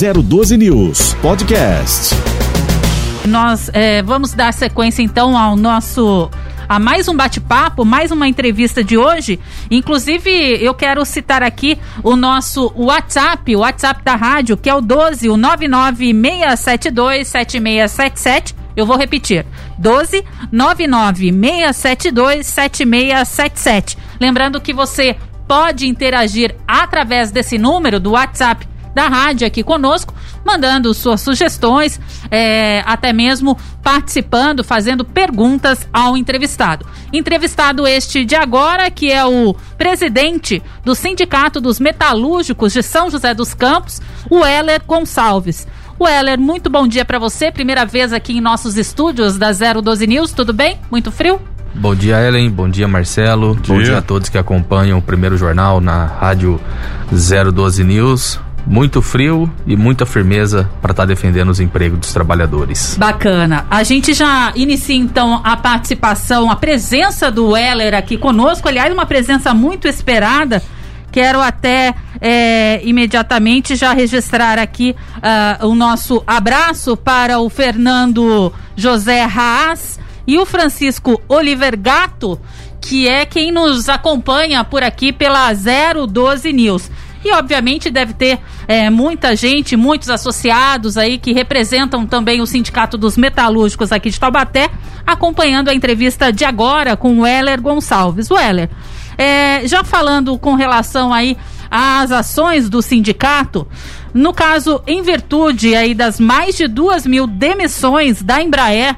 012 News Podcast. Nós é, vamos dar sequência então ao nosso a mais um bate-papo, mais uma entrevista de hoje. Inclusive, eu quero citar aqui o nosso WhatsApp, o WhatsApp da rádio, que é o 12 o 99672 7677. Eu vou repetir: 12 99672 7677. Lembrando que você pode interagir através desse número do WhatsApp da rádio aqui conosco, mandando suas sugestões, é, até mesmo participando, fazendo perguntas ao entrevistado. Entrevistado este de agora, que é o presidente do Sindicato dos Metalúrgicos de São José dos Campos, o Heller Gonçalves. O Heller, muito bom dia para você, primeira vez aqui em nossos estúdios da 012 News, tudo bem? Muito frio? Bom dia, Ellen. Bom dia, Marcelo. Bom dia, bom dia a todos que acompanham o primeiro jornal na rádio 012 News muito frio e muita firmeza para estar tá defendendo os empregos dos trabalhadores. Bacana. A gente já inicia então a participação, a presença do Weller aqui conosco, aliás, uma presença muito esperada. Quero até é, imediatamente já registrar aqui uh, o nosso abraço para o Fernando José Haas e o Francisco Oliver Gato, que é quem nos acompanha por aqui pela 012 News. E obviamente deve ter é, muita gente, muitos associados aí que representam também o Sindicato dos Metalúrgicos aqui de Taubaté, acompanhando a entrevista de agora com o Weller Gonçalves. Weller, é, já falando com relação aí às ações do sindicato, no caso, em virtude aí das mais de duas mil demissões da Embraer,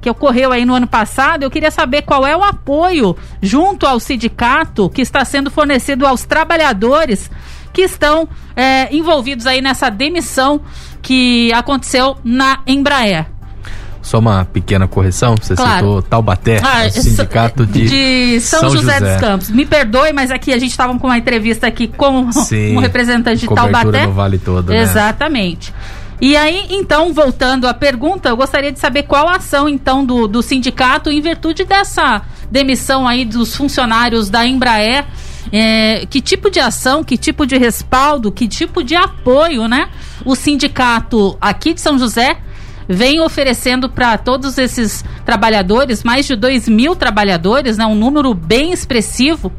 que ocorreu aí no ano passado, eu queria saber qual é o apoio junto ao sindicato que está sendo fornecido aos trabalhadores que estão é, envolvidos aí nessa demissão que aconteceu na Embraer. Só uma pequena correção, você claro. citou Taubaté, ah, sindicato de, de São, São José, José, dos Campos. Me perdoe, mas aqui a gente estava com uma entrevista aqui com Sim, um representante de Taubaté. no Vale todo, né? Exatamente. E aí, então, voltando à pergunta, eu gostaria de saber qual a ação, então, do, do sindicato em virtude dessa demissão aí dos funcionários da Embraer é, que tipo de ação, que tipo de respaldo, que tipo de apoio, né? O sindicato aqui de São José vem oferecendo para todos esses trabalhadores, mais de 2 mil trabalhadores, né? Um número bem expressivo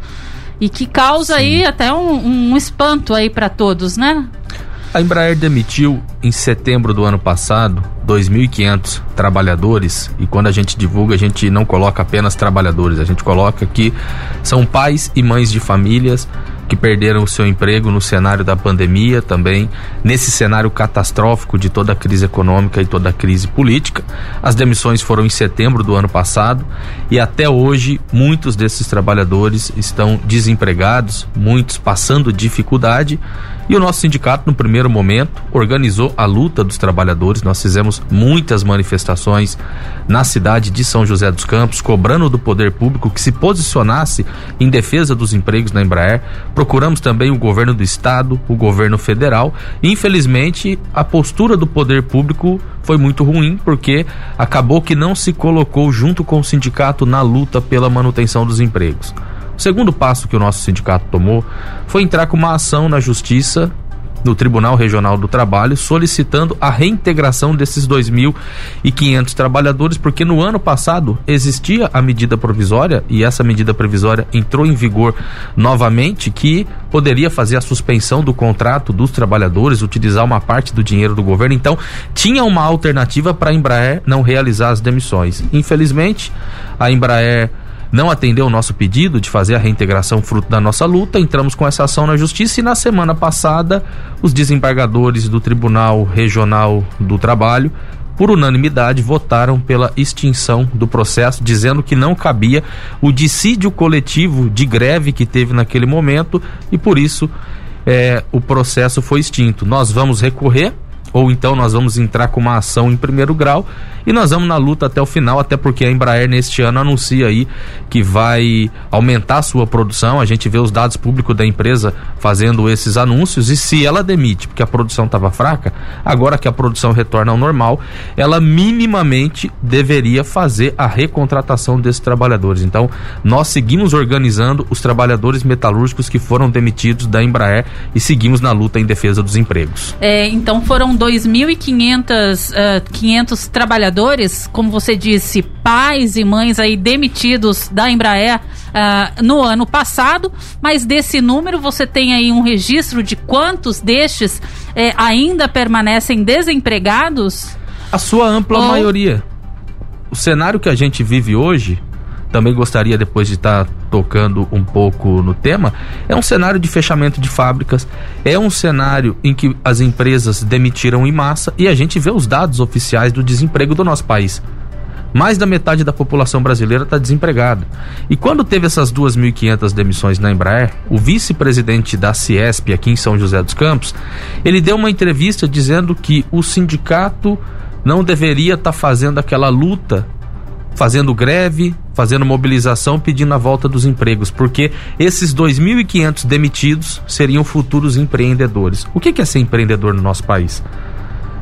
e que causa Sim. aí até um, um espanto aí para todos, né? A Embraer demitiu em setembro do ano passado 2.500 trabalhadores e quando a gente divulga a gente não coloca apenas trabalhadores, a gente coloca que são pais e mães de famílias que perderam o seu emprego no cenário da pandemia, também nesse cenário catastrófico de toda a crise econômica e toda a crise política. As demissões foram em setembro do ano passado e até hoje muitos desses trabalhadores estão desempregados, muitos passando dificuldade. E o nosso sindicato, no primeiro momento, organizou a luta dos trabalhadores. Nós fizemos muitas manifestações na cidade de São José dos Campos, cobrando do poder público que se posicionasse em defesa dos empregos na Embraer Procuramos também o governo do estado, o governo federal. Infelizmente, a postura do poder público foi muito ruim porque acabou que não se colocou junto com o sindicato na luta pela manutenção dos empregos. O segundo passo que o nosso sindicato tomou foi entrar com uma ação na justiça no Tribunal Regional do Trabalho solicitando a reintegração desses 2.500 trabalhadores, porque no ano passado existia a medida provisória e essa medida provisória entrou em vigor novamente que poderia fazer a suspensão do contrato dos trabalhadores, utilizar uma parte do dinheiro do governo. Então, tinha uma alternativa para a Embraer não realizar as demissões. Infelizmente, a Embraer não atendeu o nosso pedido de fazer a reintegração fruto da nossa luta, entramos com essa ação na justiça e na semana passada os desembargadores do Tribunal Regional do Trabalho por unanimidade, votaram pela extinção do processo, dizendo que não cabia o dissídio coletivo de greve que teve naquele momento e por isso é, o processo foi extinto. Nós vamos recorrer ou então nós vamos entrar com uma ação em primeiro grau e nós vamos na luta até o final, até porque a Embraer neste ano anuncia aí que vai aumentar a sua produção. A gente vê os dados públicos da empresa fazendo esses anúncios e se ela demite, porque a produção estava fraca, agora que a produção retorna ao normal, ela minimamente deveria fazer a recontratação desses trabalhadores. Então, nós seguimos organizando os trabalhadores metalúrgicos que foram demitidos da Embraer e seguimos na luta em defesa dos empregos. É, então foram 2.500 uh, 500 trabalhadores, como você disse, pais e mães aí demitidos da Embraer uh, no ano passado, mas desse número você tem aí um registro de quantos destes eh, ainda permanecem desempregados? A sua ampla Ou... maioria. O cenário que a gente vive hoje também gostaria depois de estar tá tocando um pouco no tema, é um cenário de fechamento de fábricas, é um cenário em que as empresas demitiram em massa e a gente vê os dados oficiais do desemprego do nosso país. Mais da metade da população brasileira está desempregada. E quando teve essas 2.500 demissões na Embraer, o vice-presidente da Ciesp aqui em São José dos Campos, ele deu uma entrevista dizendo que o sindicato não deveria estar tá fazendo aquela luta fazendo greve, fazendo mobilização, pedindo a volta dos empregos, porque esses 2.500 demitidos seriam futuros empreendedores. O que é ser empreendedor no nosso país?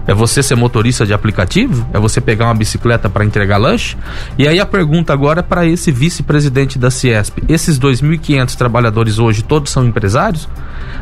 É você ser motorista de aplicativo? É você pegar uma bicicleta para entregar lanche? E aí a pergunta agora é para esse vice-presidente da Ciesp: esses 2.500 trabalhadores hoje todos são empresários?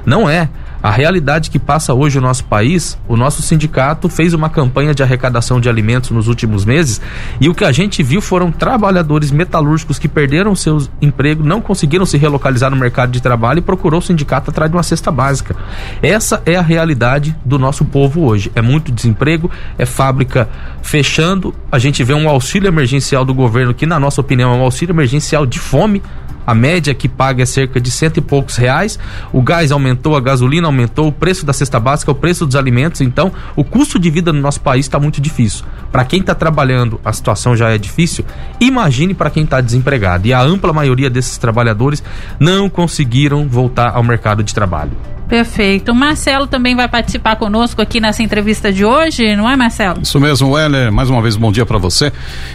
Não é. A realidade que passa hoje o nosso país, o nosso sindicato fez uma campanha de arrecadação de alimentos nos últimos meses e o que a gente viu foram trabalhadores metalúrgicos que perderam seus empregos, não conseguiram se relocalizar no mercado de trabalho e procurou o sindicato atrás de uma cesta básica. Essa é a realidade do nosso povo hoje. É muito desemprego, é fábrica fechando, a gente vê um auxílio emergencial do governo que, na nossa opinião, é um auxílio emergencial de fome a média que paga é cerca de cento e poucos reais. O gás aumentou, a gasolina aumentou, o preço da cesta básica, o preço dos alimentos. Então, o custo de vida no nosso país está muito difícil. Para quem está trabalhando, a situação já é difícil. Imagine para quem está desempregado. E a ampla maioria desses trabalhadores não conseguiram voltar ao mercado de trabalho. Perfeito. O Marcelo também vai participar conosco aqui nessa entrevista de hoje, não é, Marcelo? Isso mesmo, Weller. Mais uma vez, bom dia para você.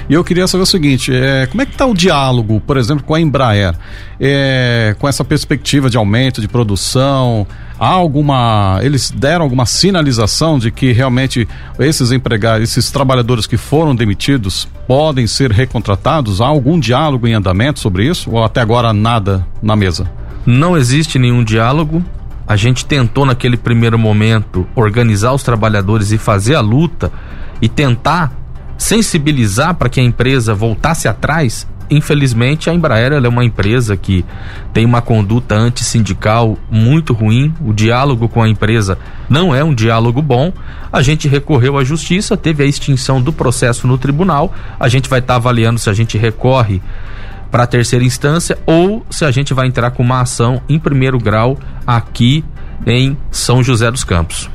E eu queria saber o seguinte: é, como é que está o diálogo, por exemplo, com a Embraer? É, com essa perspectiva de aumento de produção? Há alguma. Eles deram alguma sinalização de que realmente esses empregados, esses trabalhadores que foram demitidos podem ser recontratados? Há algum diálogo em andamento sobre isso? Ou até agora nada na mesa? Não existe nenhum diálogo a gente tentou naquele primeiro momento organizar os trabalhadores e fazer a luta e tentar sensibilizar para que a empresa voltasse atrás. Infelizmente, a Embraer é uma empresa que tem uma conduta antissindical muito ruim. O diálogo com a empresa não é um diálogo bom. A gente recorreu à justiça, teve a extinção do processo no tribunal. A gente vai estar tá avaliando se a gente recorre para a terceira instância ou se a gente vai entrar com uma ação em primeiro grau aqui em São José dos Campos.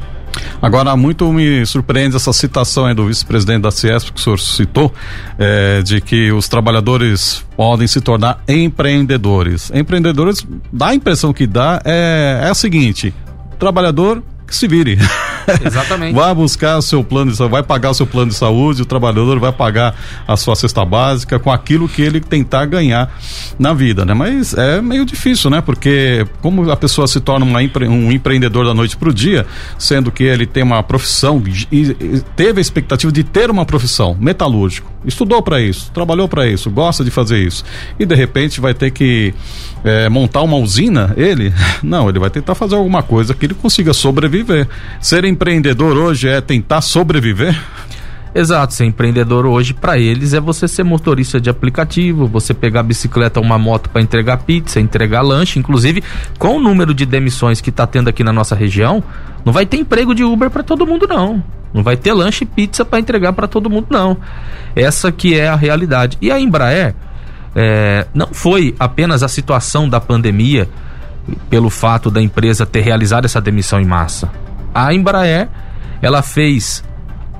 Agora, muito me surpreende essa citação do vice-presidente da Ciesp que o senhor citou, é, de que os trabalhadores podem se tornar empreendedores. Empreendedores, dá a impressão que dá é, é a seguinte: trabalhador que se vire. Exatamente. vai buscar o seu plano de saúde, vai pagar o seu plano de saúde, o trabalhador vai pagar a sua cesta básica com aquilo que ele tentar ganhar na vida, né? Mas é meio difícil, né? Porque como a pessoa se torna uma, um empreendedor da noite para o dia, sendo que ele tem uma profissão e, teve a expectativa de ter uma profissão, metalúrgico, estudou para isso, trabalhou para isso, gosta de fazer isso e de repente vai ter que é, montar uma usina, ele não, ele vai tentar fazer alguma coisa que ele consiga sobreviver. Ser empreendedor hoje é tentar sobreviver? Exato, ser empreendedor hoje para eles é você ser motorista de aplicativo, você pegar bicicleta ou uma moto para entregar pizza, entregar lanche, inclusive com o número de demissões que está tendo aqui na nossa região, não vai ter emprego de Uber para todo mundo não. Não vai ter lanche e pizza para entregar para todo mundo não. Essa que é a realidade. E a Embraer é, não foi apenas a situação da pandemia pelo fato da empresa ter realizado essa demissão em massa. A Embraer ela fez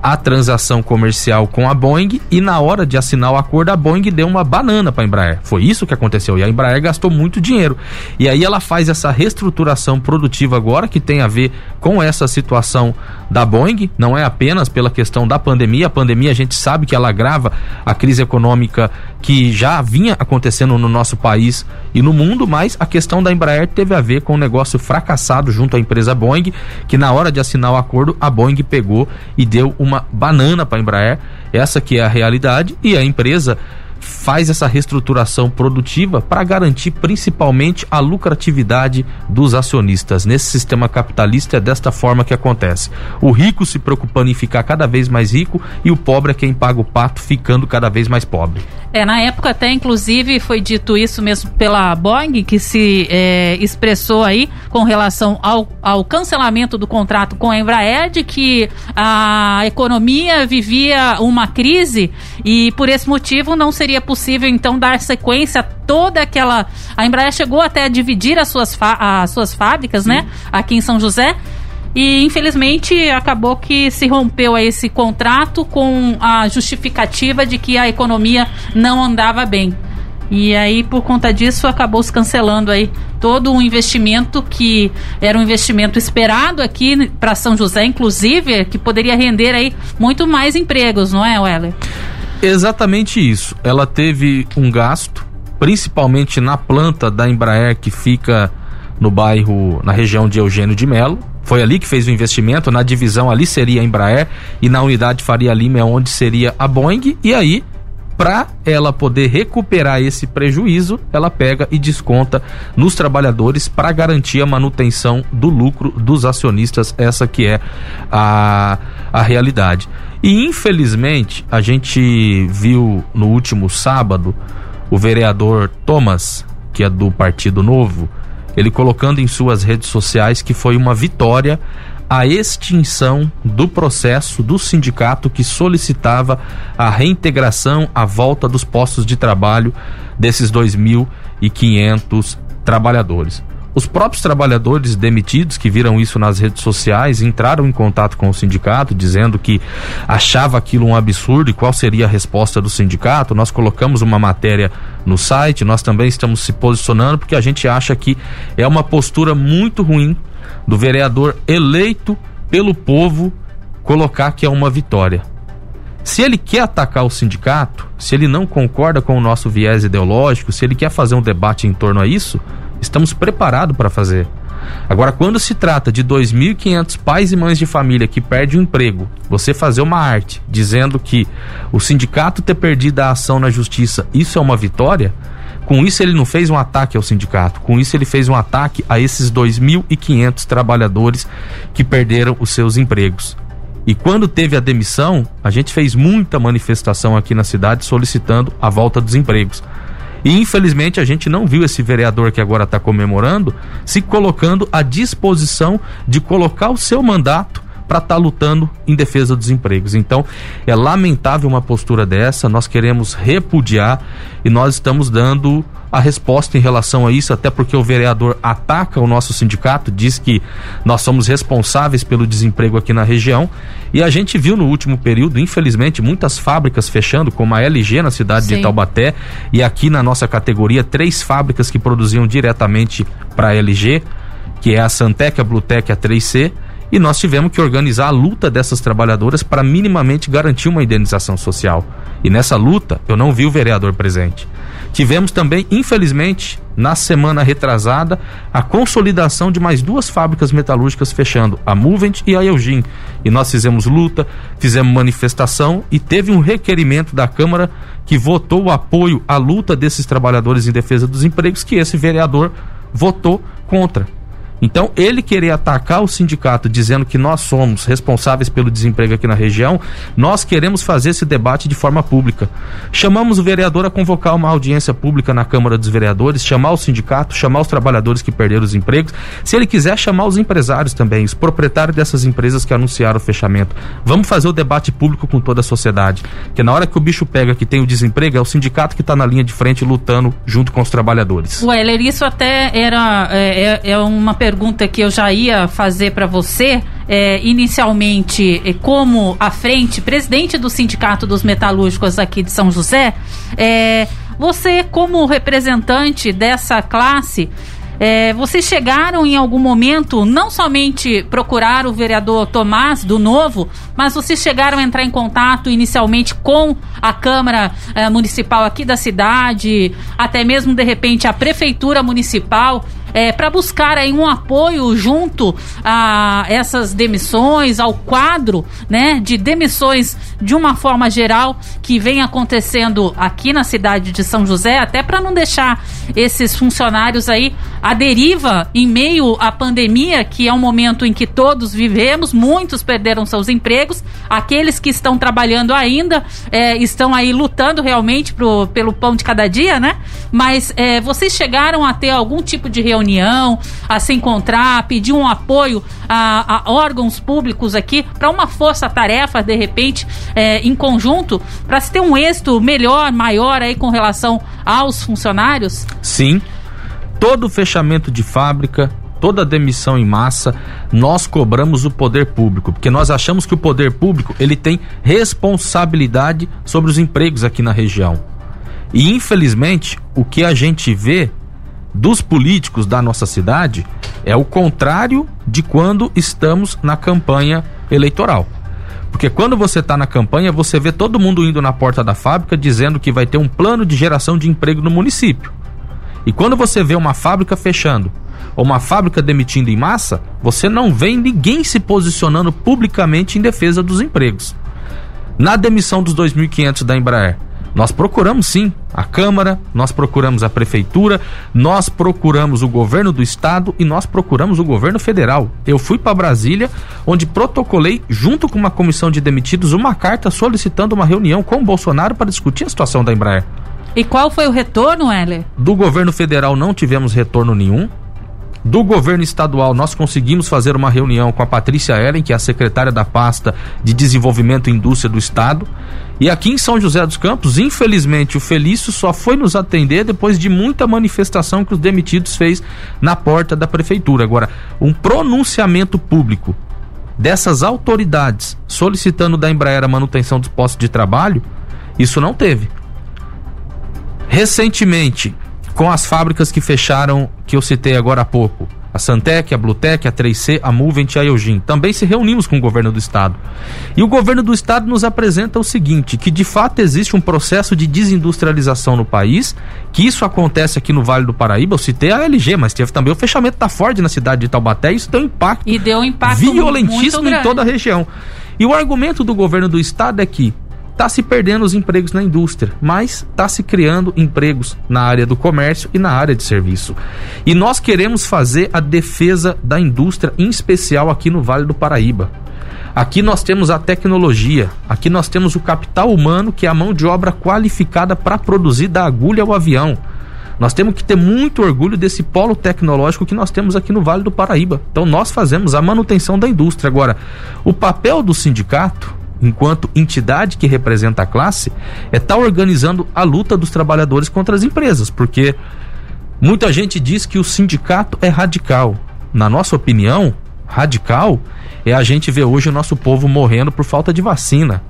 a transação comercial com a Boeing e na hora de assinar o acordo a Boeing deu uma banana para a Embraer. Foi isso que aconteceu e a Embraer gastou muito dinheiro. E aí ela faz essa reestruturação produtiva agora que tem a ver com essa situação da Boeing, não é apenas pela questão da pandemia. A pandemia a gente sabe que ela agrava a crise econômica que já vinha acontecendo no nosso país e no mundo, mas a questão da Embraer teve a ver com um negócio fracassado junto à empresa Boeing, que na hora de assinar o acordo a Boeing pegou e deu uma uma banana para a Embraer, essa que é a realidade, e a empresa faz essa reestruturação produtiva para garantir principalmente a lucratividade dos acionistas. Nesse sistema capitalista é desta forma que acontece. O rico se preocupando em ficar cada vez mais rico e o pobre é quem paga o pato ficando cada vez mais pobre. É, na época até inclusive foi dito isso mesmo pela Boeing, que se é, expressou aí com relação ao, ao cancelamento do contrato com a Embraer, de que a economia vivia uma crise e por esse motivo não seria possível então dar sequência a toda aquela. A Embraer chegou até a dividir as suas, as suas fábricas, né, Sim. né, aqui em São José. E infelizmente acabou que se rompeu esse contrato com a justificativa de que a economia não andava bem. E aí, por conta disso, acabou se cancelando aí todo um investimento que era um investimento esperado aqui para São José, inclusive, que poderia render aí muito mais empregos, não é, Weller? Exatamente isso. Ela teve um gasto, principalmente na planta da Embraer que fica no bairro, na região de Eugênio de Melo, foi ali que fez o investimento, na divisão ali seria a Embraer e na unidade Faria Lima é onde seria a Boeing e aí para ela poder recuperar esse prejuízo, ela pega e desconta nos trabalhadores para garantir a manutenção do lucro dos acionistas, essa que é a, a realidade. E infelizmente, a gente viu no último sábado o vereador Thomas, que é do Partido Novo, ele colocando em suas redes sociais que foi uma vitória a extinção do processo do sindicato que solicitava a reintegração, a volta dos postos de trabalho desses 2.500 trabalhadores. Os próprios trabalhadores demitidos que viram isso nas redes sociais entraram em contato com o sindicato dizendo que achava aquilo um absurdo e qual seria a resposta do sindicato. Nós colocamos uma matéria no site, nós também estamos se posicionando porque a gente acha que é uma postura muito ruim do vereador eleito pelo povo colocar que é uma vitória. Se ele quer atacar o sindicato, se ele não concorda com o nosso viés ideológico, se ele quer fazer um debate em torno a isso, estamos preparados para fazer. Agora, quando se trata de 2.500 pais e mães de família que perdem o emprego, você fazer uma arte dizendo que o sindicato ter perdido a ação na justiça, isso é uma vitória, com isso ele não fez um ataque ao sindicato, com isso ele fez um ataque a esses 2.500 trabalhadores que perderam os seus empregos. E quando teve a demissão, a gente fez muita manifestação aqui na cidade solicitando a volta dos empregos. E infelizmente a gente não viu esse vereador que agora está comemorando se colocando à disposição de colocar o seu mandato para estar tá lutando em defesa dos empregos. Então, é lamentável uma postura dessa, nós queremos repudiar e nós estamos dando a resposta em relação a isso, até porque o vereador ataca o nosso sindicato, diz que nós somos responsáveis pelo desemprego aqui na região. E a gente viu no último período, infelizmente, muitas fábricas fechando, como a LG na cidade Sim. de Taubaté, e aqui na nossa categoria, três fábricas que produziam diretamente para a LG, que é a Santec, a Blutec a 3C e nós tivemos que organizar a luta dessas trabalhadoras para minimamente garantir uma indenização social. E nessa luta eu não vi o vereador presente. Tivemos também, infelizmente, na semana retrasada, a consolidação de mais duas fábricas metalúrgicas fechando, a Movent e a Eugin. E nós fizemos luta, fizemos manifestação e teve um requerimento da Câmara que votou o apoio à luta desses trabalhadores em defesa dos empregos, que esse vereador votou contra. Então, ele querer atacar o sindicato dizendo que nós somos responsáveis pelo desemprego aqui na região, nós queremos fazer esse debate de forma pública. Chamamos o vereador a convocar uma audiência pública na Câmara dos Vereadores, chamar o sindicato, chamar os trabalhadores que perderam os empregos. Se ele quiser, chamar os empresários também, os proprietários dessas empresas que anunciaram o fechamento. Vamos fazer o debate público com toda a sociedade. Que na hora que o bicho pega que tem o desemprego, é o sindicato que está na linha de frente lutando junto com os trabalhadores. Weller, isso até era é, é, é uma pergunta pergunta que eu já ia fazer para você. É, inicialmente, é, como à frente, presidente do Sindicato dos Metalúrgicos aqui de São José, é, você, como representante dessa classe, é, vocês chegaram em algum momento não somente procurar o vereador Tomás do Novo, mas vocês chegaram a entrar em contato inicialmente com a Câmara é, Municipal aqui da cidade, até mesmo de repente a Prefeitura Municipal é, para buscar aí um apoio junto a essas demissões, ao quadro né, de demissões de uma forma geral que vem acontecendo aqui na cidade de São José, até para não deixar esses funcionários aí à deriva em meio à pandemia, que é um momento em que todos vivemos, muitos perderam seus empregos, aqueles que estão trabalhando ainda é, estão aí lutando realmente pro, pelo pão de cada dia, né? Mas é, vocês chegaram a ter algum tipo de reunião reunião, a se encontrar, a pedir um apoio a, a órgãos públicos aqui para uma força-tarefa, de repente, é, em conjunto, para se ter um êxito melhor, maior aí com relação aos funcionários? Sim. Todo fechamento de fábrica, toda demissão em massa, nós cobramos o poder público, porque nós achamos que o poder público ele tem responsabilidade sobre os empregos aqui na região. E infelizmente, o que a gente vê dos políticos da nossa cidade é o contrário de quando estamos na campanha eleitoral. Porque quando você está na campanha, você vê todo mundo indo na porta da fábrica dizendo que vai ter um plano de geração de emprego no município. E quando você vê uma fábrica fechando ou uma fábrica demitindo em massa, você não vê ninguém se posicionando publicamente em defesa dos empregos. Na demissão dos 2.500 da Embraer, nós procuramos sim a Câmara, nós procuramos a Prefeitura, nós procuramos o governo do Estado e nós procuramos o governo federal. Eu fui para Brasília, onde protocolei, junto com uma comissão de demitidos, uma carta solicitando uma reunião com o Bolsonaro para discutir a situação da Embraer. E qual foi o retorno, Heller? Do governo federal não tivemos retorno nenhum do governo estadual, nós conseguimos fazer uma reunião com a Patrícia Ellen, que é a secretária da pasta de Desenvolvimento e Indústria do Estado. E aqui em São José dos Campos, infelizmente, o Felício só foi nos atender depois de muita manifestação que os demitidos fez na porta da prefeitura. Agora, um pronunciamento público dessas autoridades solicitando da Embraer a manutenção dos postos de trabalho, isso não teve. Recentemente, com as fábricas que fecharam, que eu citei agora há pouco. A Santec, a Blutec, a 3C, a Movent e a Eugin. Também se reunimos com o governo do estado. E o governo do estado nos apresenta o seguinte, que de fato existe um processo de desindustrialização no país, que isso acontece aqui no Vale do Paraíba. Eu citei a LG, mas teve também o fechamento da Ford na cidade de Taubaté, isso deu um impacto, e deu um impacto violentíssimo em toda a região. E o argumento do governo do estado é que está se perdendo os empregos na indústria, mas está se criando empregos na área do comércio e na área de serviço. E nós queremos fazer a defesa da indústria, em especial aqui no Vale do Paraíba. Aqui nós temos a tecnologia, aqui nós temos o capital humano, que é a mão de obra qualificada para produzir da agulha ao avião. Nós temos que ter muito orgulho desse polo tecnológico que nós temos aqui no Vale do Paraíba. Então nós fazemos a manutenção da indústria. Agora, o papel do sindicato enquanto entidade que representa a classe, é estar tá organizando a luta dos trabalhadores contra as empresas, porque muita gente diz que o sindicato é radical. Na nossa opinião, radical é a gente ver hoje o nosso povo morrendo por falta de vacina.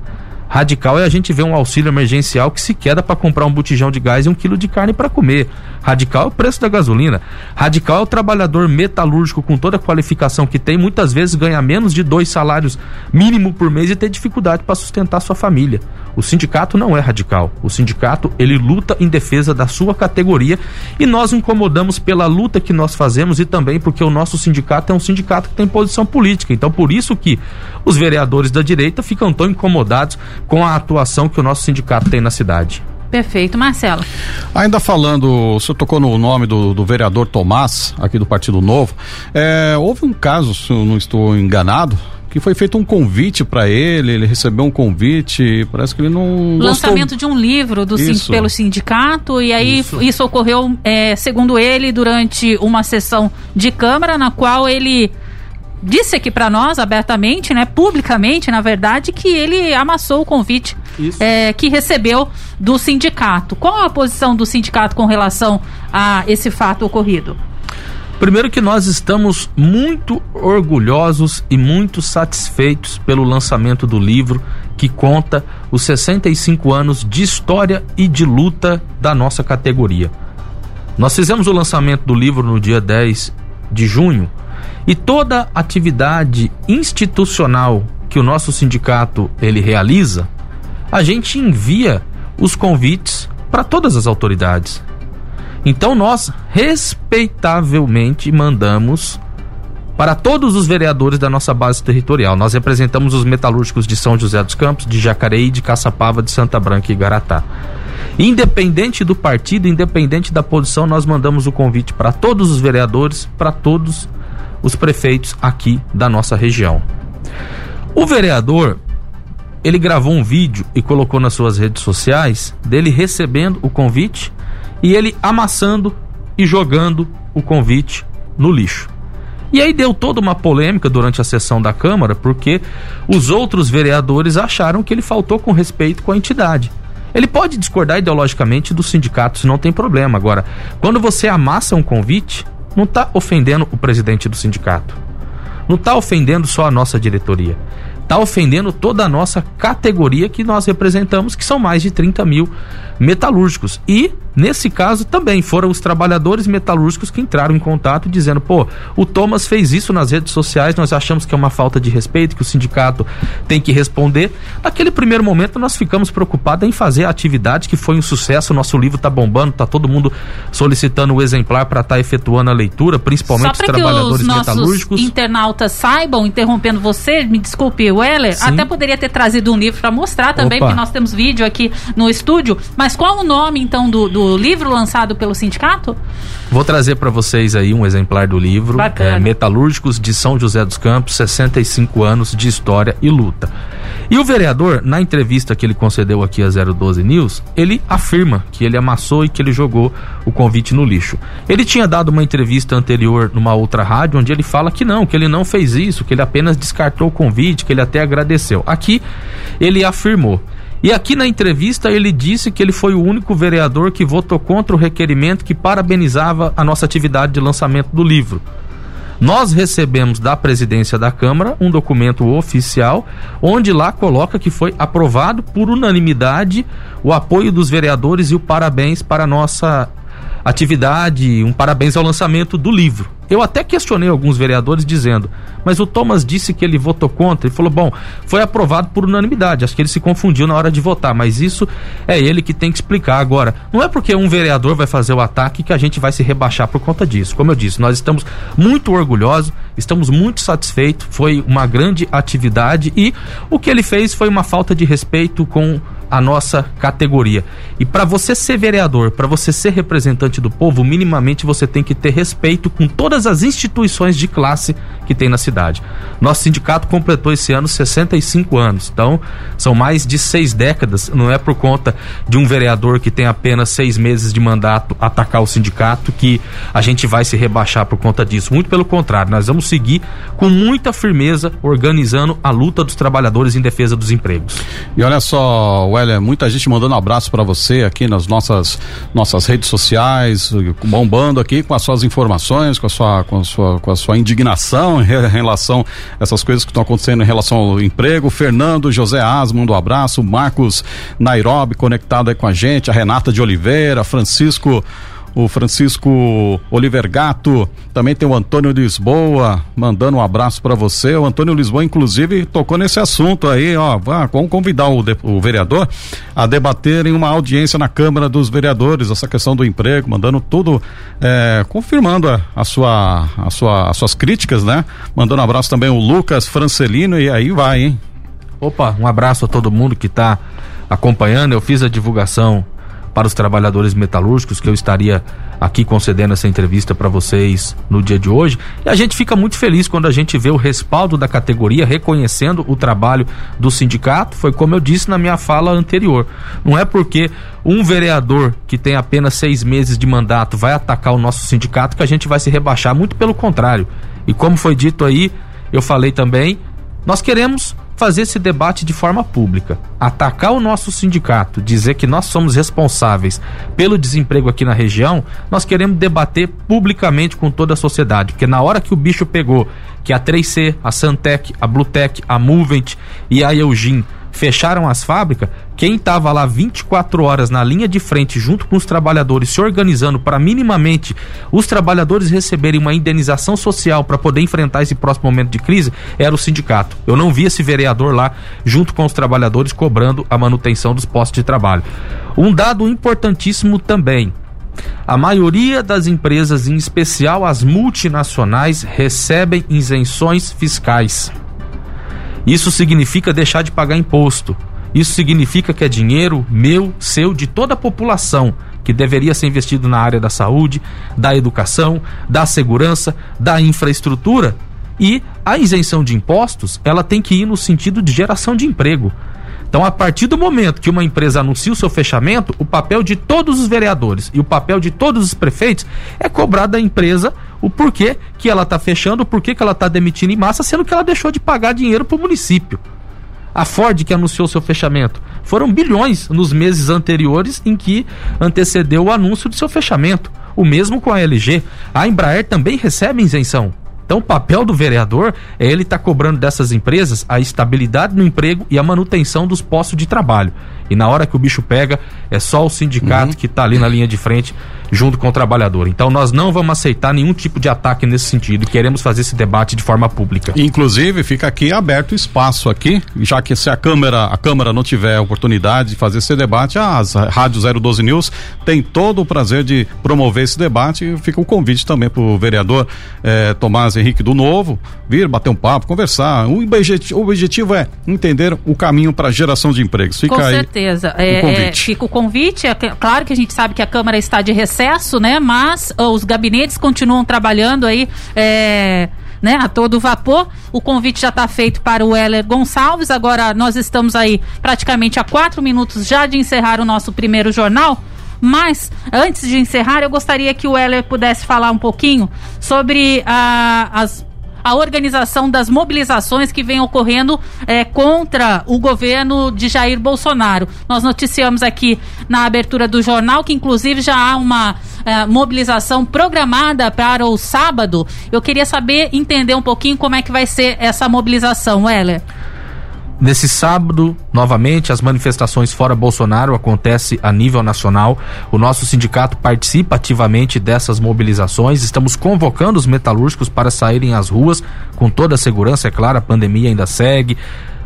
Radical é a gente ver um auxílio emergencial que se queda para comprar um botijão de gás e um quilo de carne para comer. Radical é o preço da gasolina. Radical é o trabalhador metalúrgico com toda a qualificação que tem, muitas vezes ganha menos de dois salários mínimo por mês e ter dificuldade para sustentar sua família. O sindicato não é radical. O sindicato ele luta em defesa da sua categoria e nós incomodamos pela luta que nós fazemos e também porque o nosso sindicato é um sindicato que tem posição política. Então por isso que os vereadores da direita ficam tão incomodados com a atuação que o nosso sindicato tem na cidade. Perfeito, Marcelo. Ainda falando, o senhor tocou no nome do, do vereador Tomás, aqui do Partido Novo. É, houve um caso, se eu não estou enganado, que foi feito um convite para ele, ele recebeu um convite, parece que ele não. Lançamento gostou. de um livro do pelo sindicato, e aí isso, isso ocorreu, é, segundo ele, durante uma sessão de Câmara, na qual ele disse aqui para nós abertamente, né, publicamente, na verdade, que ele amassou o convite é, que recebeu do sindicato. Qual a posição do sindicato com relação a esse fato ocorrido? Primeiro que nós estamos muito orgulhosos e muito satisfeitos pelo lançamento do livro que conta os 65 anos de história e de luta da nossa categoria. Nós fizemos o lançamento do livro no dia 10 de junho e toda atividade institucional que o nosso sindicato ele realiza, a gente envia os convites para todas as autoridades. Então nós respeitavelmente mandamos para todos os vereadores da nossa base territorial. Nós representamos os metalúrgicos de São José dos Campos, de Jacareí, de Caçapava, de Santa Branca e Garatá. Independente do partido, independente da posição, nós mandamos o convite para todos os vereadores, para todos os prefeitos aqui da nossa região. O vereador, ele gravou um vídeo e colocou nas suas redes sociais dele recebendo o convite e ele amassando e jogando o convite no lixo. E aí deu toda uma polêmica durante a sessão da Câmara, porque os outros vereadores acharam que ele faltou com respeito com a entidade. Ele pode discordar ideologicamente dos sindicatos, não tem problema. Agora, quando você amassa um convite, não está ofendendo o presidente do sindicato. Não está ofendendo só a nossa diretoria. Está ofendendo toda a nossa categoria que nós representamos, que são mais de 30 mil metalúrgicos. E Nesse caso também foram os trabalhadores metalúrgicos que entraram em contato dizendo: pô, o Thomas fez isso nas redes sociais, nós achamos que é uma falta de respeito, que o sindicato tem que responder. Naquele primeiro momento nós ficamos preocupados em fazer a atividade que foi um sucesso, nosso livro está bombando, está todo mundo solicitando o exemplar para estar tá efetuando a leitura, principalmente os trabalhadores os metalúrgicos. internautas saibam, interrompendo você, me desculpe, Weller, Sim. até poderia ter trazido um livro para mostrar também, Opa. porque nós temos vídeo aqui no estúdio, mas qual o nome então do, do do livro lançado pelo sindicato? Vou trazer para vocês aí um exemplar do livro. É, Metalúrgicos de São José dos Campos, 65 anos de história e luta. E o vereador, na entrevista que ele concedeu aqui a 012 News, ele afirma que ele amassou e que ele jogou o convite no lixo. Ele tinha dado uma entrevista anterior numa outra rádio onde ele fala que não, que ele não fez isso, que ele apenas descartou o convite, que ele até agradeceu. Aqui ele afirmou e aqui na entrevista ele disse que ele foi o único vereador que votou contra o requerimento que parabenizava a nossa atividade de lançamento do livro. Nós recebemos da presidência da Câmara um documento oficial onde lá coloca que foi aprovado por unanimidade o apoio dos vereadores e o parabéns para a nossa atividade, um parabéns ao lançamento do livro. Eu até questionei alguns vereadores dizendo, mas o Thomas disse que ele votou contra e falou: bom, foi aprovado por unanimidade. Acho que ele se confundiu na hora de votar, mas isso é ele que tem que explicar. Agora, não é porque um vereador vai fazer o ataque que a gente vai se rebaixar por conta disso. Como eu disse, nós estamos muito orgulhosos, estamos muito satisfeitos. Foi uma grande atividade e o que ele fez foi uma falta de respeito com a nossa categoria. E para você ser vereador, para você ser representante do povo, minimamente você tem que ter respeito com todas as instituições de classe que tem na cidade. Nosso sindicato completou esse ano 65 anos, então são mais de seis décadas. Não é por conta de um vereador que tem apenas seis meses de mandato atacar o sindicato que a gente vai se rebaixar por conta disso. Muito pelo contrário, nós vamos seguir com muita firmeza organizando a luta dos trabalhadores em defesa dos empregos. E olha só, o Wélia, muita gente mandando um abraço para você aqui nas nossas, nossas redes sociais, bombando aqui com as suas informações, com a sua, com a sua, com a sua indignação em relação a essas coisas que estão acontecendo em relação ao emprego. Fernando José Asmund, um abraço. Marcos Nairobi conectado aí com a gente, a Renata de Oliveira, Francisco o Francisco Oliver Gato, também tem o Antônio Lisboa, mandando um abraço para você. O Antônio Lisboa, inclusive, tocou nesse assunto aí, ó. vamos convidar o, de, o vereador a debater em uma audiência na Câmara dos Vereadores essa questão do emprego, mandando tudo, é, confirmando a, a, sua, a sua, as suas críticas, né? Mandando um abraço também o Lucas Francelino e aí vai, hein? Opa, um abraço a todo mundo que está acompanhando. Eu fiz a divulgação para os trabalhadores metalúrgicos que eu estaria aqui concedendo essa entrevista para vocês no dia de hoje. E a gente fica muito feliz quando a gente vê o respaldo da categoria reconhecendo o trabalho do sindicato. Foi como eu disse na minha fala anterior. Não é porque um vereador que tem apenas seis meses de mandato vai atacar o nosso sindicato que a gente vai se rebaixar. Muito pelo contrário. E como foi dito aí, eu falei também Nós queremos fazer esse debate de forma pública, atacar o nosso sindicato, dizer que nós somos responsáveis pelo desemprego aqui na região, nós queremos debater publicamente com toda a sociedade, porque na hora que o bicho pegou, que a 3C, a Santec, a Bluetech, a Movent e a Eugin fecharam as fábricas, quem estava lá 24 horas na linha de frente junto com os trabalhadores se organizando para minimamente os trabalhadores receberem uma indenização social para poder enfrentar esse próximo momento de crise era o sindicato. Eu não vi esse vereador lá junto com os trabalhadores cobrando a manutenção dos postos de trabalho. Um dado importantíssimo também, a maioria das empresas, em especial as multinacionais, recebem isenções fiscais. Isso significa deixar de pagar imposto. Isso significa que é dinheiro meu, seu, de toda a população que deveria ser investido na área da saúde, da educação, da segurança, da infraestrutura. E a isenção de impostos, ela tem que ir no sentido de geração de emprego. Então, a partir do momento que uma empresa anuncia o seu fechamento, o papel de todos os vereadores e o papel de todos os prefeitos é cobrar da empresa o porquê que ela está fechando, o porquê que ela está demitindo em massa, sendo que ela deixou de pagar dinheiro para o município. A Ford que anunciou seu fechamento. Foram bilhões nos meses anteriores em que antecedeu o anúncio do seu fechamento. O mesmo com a LG. A Embraer também recebe isenção. Então, o papel do vereador é ele estar tá cobrando dessas empresas a estabilidade no emprego e a manutenção dos postos de trabalho. E na hora que o bicho pega, é só o sindicato uhum. que está ali na linha de frente junto com o trabalhador. Então nós não vamos aceitar nenhum tipo de ataque nesse sentido queremos fazer esse debate de forma pública. Inclusive, fica aqui aberto espaço aqui, já que se a Câmara, a Câmara não tiver oportunidade de fazer esse debate, as Rádio 012 News tem todo o prazer de promover esse debate. Fica o convite também para o vereador eh, Tomás Henrique do Novo vir bater um papo, conversar. O objetivo, o objetivo é entender o caminho para a geração de empregos. Fica com aí certeza. É, é, fica o convite. É, claro que a gente sabe que a Câmara está de recesso, né? Mas os gabinetes continuam trabalhando aí. É, né, a todo vapor. O convite já está feito para o Heller Gonçalves. Agora nós estamos aí praticamente a quatro minutos já de encerrar o nosso primeiro jornal. Mas, antes de encerrar, eu gostaria que o Heller pudesse falar um pouquinho sobre ah, as a organização das mobilizações que vem ocorrendo é, contra o governo de Jair Bolsonaro. Nós noticiamos aqui na abertura do jornal que, inclusive, já há uma é, mobilização programada para o sábado. Eu queria saber, entender um pouquinho como é que vai ser essa mobilização, Weller. Nesse sábado, novamente, as manifestações fora Bolsonaro acontecem a nível nacional. O nosso sindicato participa ativamente dessas mobilizações. Estamos convocando os metalúrgicos para saírem às ruas com toda a segurança, é claro, a pandemia ainda segue.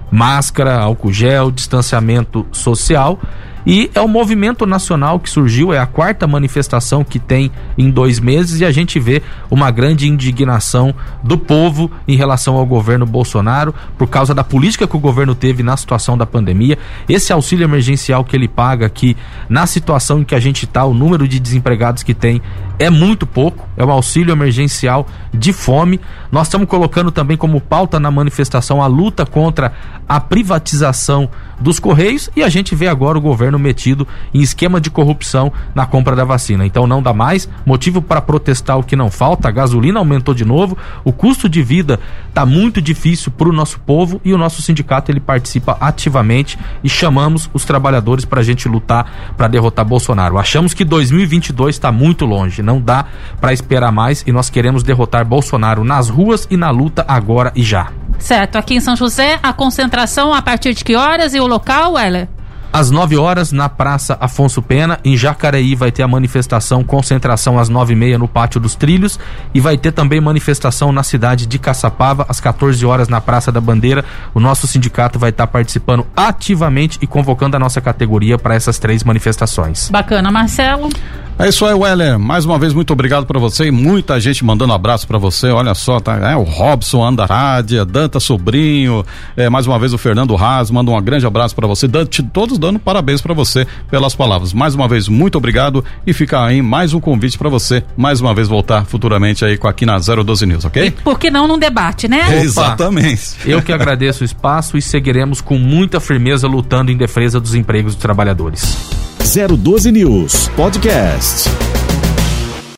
Máscara, álcool gel, distanciamento social e é o movimento nacional que surgiu, é a quarta manifestação que tem em dois meses e a gente vê uma grande indignação do povo em relação ao governo Bolsonaro por causa da política que o governo teve na situação da pandemia. Esse auxílio emergencial que ele paga aqui, na situação em que a gente está, o número de desempregados que tem é muito pouco, é um auxílio emergencial de fome. Nós estamos colocando também como pauta na manifestação a luta contra a privatização dos Correios e a gente vê agora o governo metido em esquema de corrupção na compra da vacina. Então não dá mais motivo para protestar o que não falta. A gasolina aumentou de novo, o custo de vida está muito difícil para o nosso povo e o nosso sindicato ele participa ativamente e chamamos os trabalhadores para a gente lutar para derrotar Bolsonaro. Achamos que 2022 está muito longe, não dá para esperar mais e nós queremos derrotar Bolsonaro nas ruas e na luta agora e já. Certo, aqui em São José, a concentração a partir de que horas e o local, Heller? Às 9 horas, na Praça Afonso Pena, em Jacareí, vai ter a manifestação, concentração às 9 e meia no Pátio dos Trilhos. E vai ter também manifestação na cidade de Caçapava, às 14 horas, na Praça da Bandeira. O nosso sindicato vai estar participando ativamente e convocando a nossa categoria para essas três manifestações. Bacana, Marcelo. É isso aí, Weller. Mais uma vez, muito obrigado para você e muita gente mandando abraço para você. Olha só, tá? É o Robson Andarádia, Danta Sobrinho, é, mais uma vez o Fernando Raz, manda um grande abraço para você. Dante, todos dando parabéns para você pelas palavras. Mais uma vez, muito obrigado e fica aí mais um convite para você, mais uma vez voltar futuramente aí com aqui na 012 News, ok? E por que não num debate, né? Opa, Exatamente. Eu que agradeço o espaço e seguiremos com muita firmeza lutando em defesa dos empregos dos trabalhadores. 012 News Podcast.